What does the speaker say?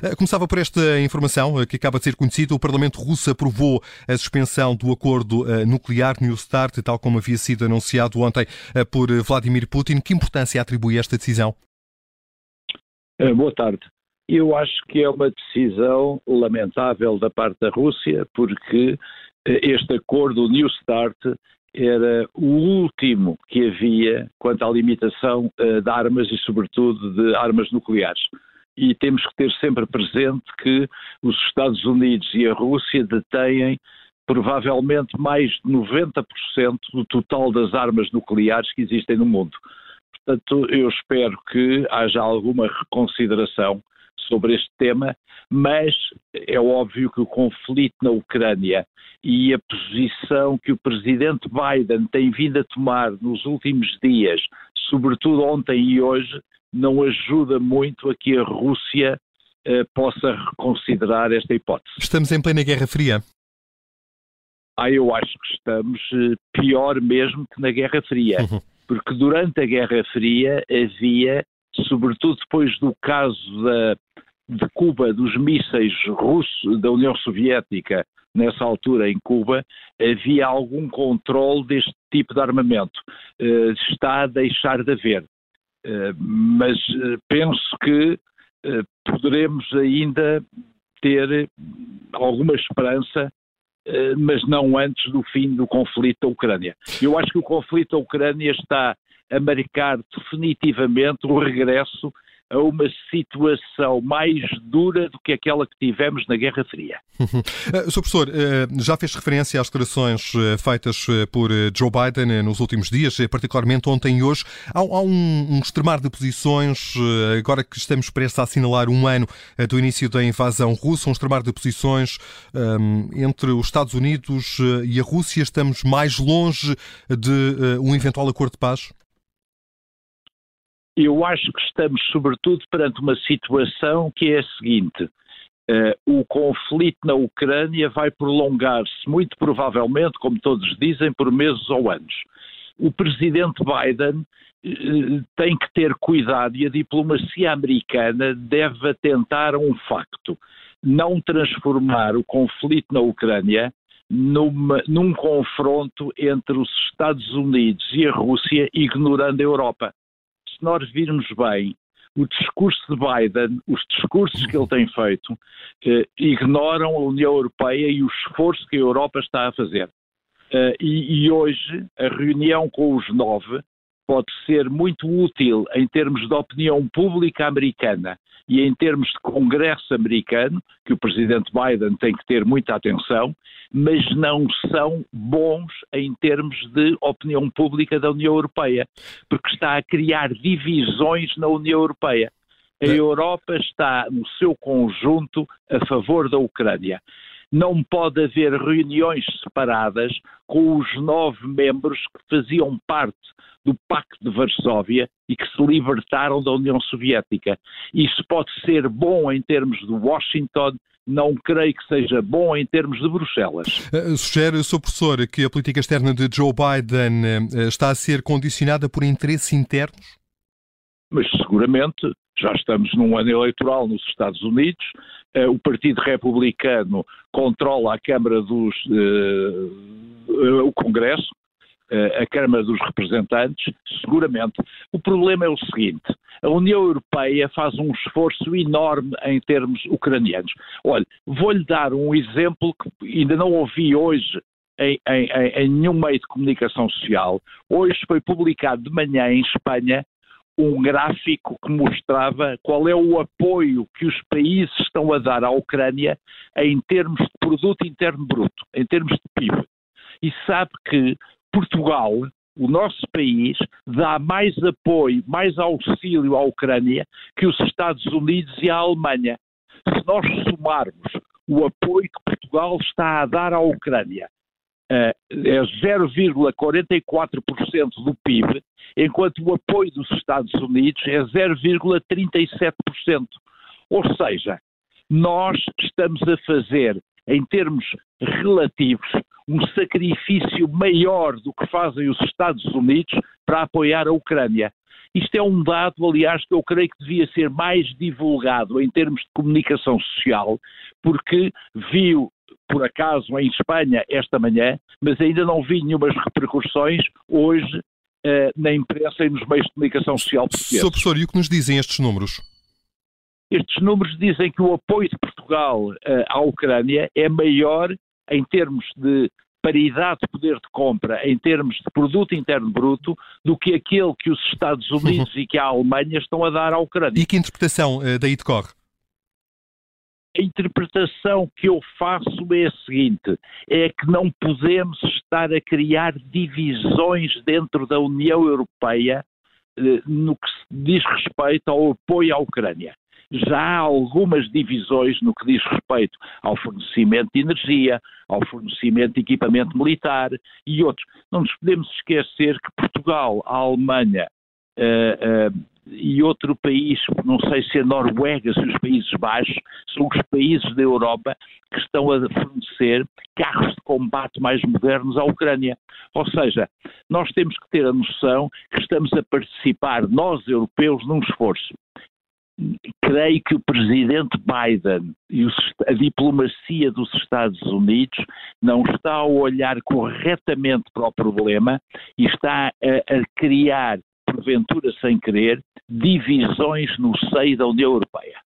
Eh, começava por esta informação eh, que acaba de ser conhecida. O Parlamento russo aprovou a suspensão do acordo eh, nuclear New START, tal como havia sido anunciado ontem por Vladimir Putin. Que importância atribui esta decisão? Boa tarde. Eu acho que é uma decisão lamentável da parte da Rússia, porque este acordo New START era o último que havia quanto à limitação de armas e, sobretudo, de armas nucleares e temos que ter sempre presente que os Estados Unidos e a Rússia detêm provavelmente mais de 90% do total das armas nucleares que existem no mundo. Portanto, eu espero que haja alguma reconsideração sobre este tema, mas é óbvio que o conflito na Ucrânia e a posição que o presidente Biden tem vindo a tomar nos últimos dias, sobretudo ontem e hoje, não ajuda muito a que a Rússia eh, possa reconsiderar esta hipótese. Estamos em plena Guerra Fria. Ah, eu acho que estamos eh, pior mesmo que na Guerra Fria, uhum. porque durante a Guerra Fria havia, sobretudo depois do caso da, de Cuba, dos mísseis russos da União Soviética, nessa altura em Cuba, havia algum controle deste tipo de armamento. Uh, está a deixar de haver. Eh, mas eh, penso que eh, poderemos ainda ter alguma esperança, mas não antes do fim do conflito da Ucrânia. Eu acho que o conflito da Ucrânia está a marcar definitivamente o regresso a uma situação mais dura do que aquela que tivemos na Guerra Fria. Eh, Sr. Professor, eh, já fez referência às declarações eh, feitas por Joe Biden nos últimos dias, particularmente ontem e hoje. Há, um, extremar de posições, agora que estamos prestes a assinalar um ano do início da invasão russa, um extremar de posições entre os Estados Unidos e a Rússia. Estamos mais longe de um eventual acordo de paz? Eu acho que estamos, sobretudo, perante uma situação que é a seguinte: uh, o conflito na Ucrânia vai prolongar-se, muito provavelmente, como todos dizem, por meses ou anos. O presidente Biden uh, tem que ter cuidado e a diplomacia americana deve atentar a um facto: não transformar o conflito na Ucrânia numa, num confronto entre os Estados Unidos e a Rússia, ignorando a Europa nós virmos bem o discurso de Biden, os discursos que ele tem feito, eh, ignoram a União Europeia e o esforço que a Europa está a fazer. Eh, e, e, hoje a reunião com os nove pode ser muito útil em termos de opinião pública americana e em termos de Congresso americano, que o presidente Biden tem que ter muita atenção, mas não são bons em termos de opinião pública da União Europeia, porque está a criar divisões na União Europeia. A é. Europa está, no seu conjunto, a favor da Ucrânia. Não pode haver reuniões separadas com os nove membros que faziam parte do Pacto de Varsóvia e que se libertaram da União Soviética. Isso pode ser bom em termos de Washington, não creio que seja bom em termos de Bruxelas. Uh, sugere, Sr. Professor, que a política externa de Joe Biden uh, está a ser condicionada por interesses internos? Mas seguramente já estamos num ano eleitoral nos Estados Unidos, uh, o Partido Republicano controla a Câmara dos. o Congresso, a Câmara dos Representantes, seguramente. O problema é o seguinte: a União Europeia faz um esforço enorme em termos ucranianos. Olha, vou-lhe dar um exemplo que ainda não ouvi hoje em, em, em, nenhum meio de comunicação social. Hoje foi publicado de manhã em Espanha um gráfico que mostrava qual é o apoio que os países estão a dar à Ucrânia em termos de produto interno bruto, em termos de PIB. E sabe que Portugal, o nosso país, dá mais apoio, mais auxílio à Ucrânia que os Estados Unidos e a Alemanha. Se nós somarmos o apoio que Portugal está a dar à Ucrânia, é 0,44% do PIB, enquanto o apoio dos Estados Unidos é 0,37%. Ou seja, nós estamos a fazer, em termos relativos, um sacrifício maior do que fazem os Estados Unidos para apoiar a Ucrânia. Isto é um dado, aliás, que eu creio que devia ser mais divulgado em termos de comunicação social, porque viu por acaso em Espanha esta manhã, mas ainda não vi nenhumas repercussões hoje uh, na imprensa e nos meios de comunicação social portugueses. Sr. Professor, e o que nos dizem estes números? Estes números dizem que o apoio de Portugal uh, à Ucrânia é maior em termos de paridade de poder de compra em termos de produto interno bruto do que aquele que os Estados Unidos uhum. e que a Alemanha estão a dar à Ucrânia. E que interpretação uh, daí decorre? A interpretação que eu faço é a seguinte: é que não podemos estar a criar divisões dentro da União Europeia eh, no que diz respeito ao apoio à Ucrânia já há algumas divisões no que diz respeito ao fornecimento de energia, ao fornecimento de equipamento militar e outros. Não nos podemos esquecer que Portugal, a Alemanha uh, e outro país, não sei se a Noruega, se os Países Baixos, são os países da Europa que estão a fornecer carros de combate mais modernos à Ucrânia. Ou seja, nós temos que ter a noção que estamos a participar, nós europeus, num esforço creio que o presidente Biden e a diplomacia dos Estados Unidos não está a olhar corretamente para o problema e está a, a criar, porventura sem querer, divisões no seio da União Europeia.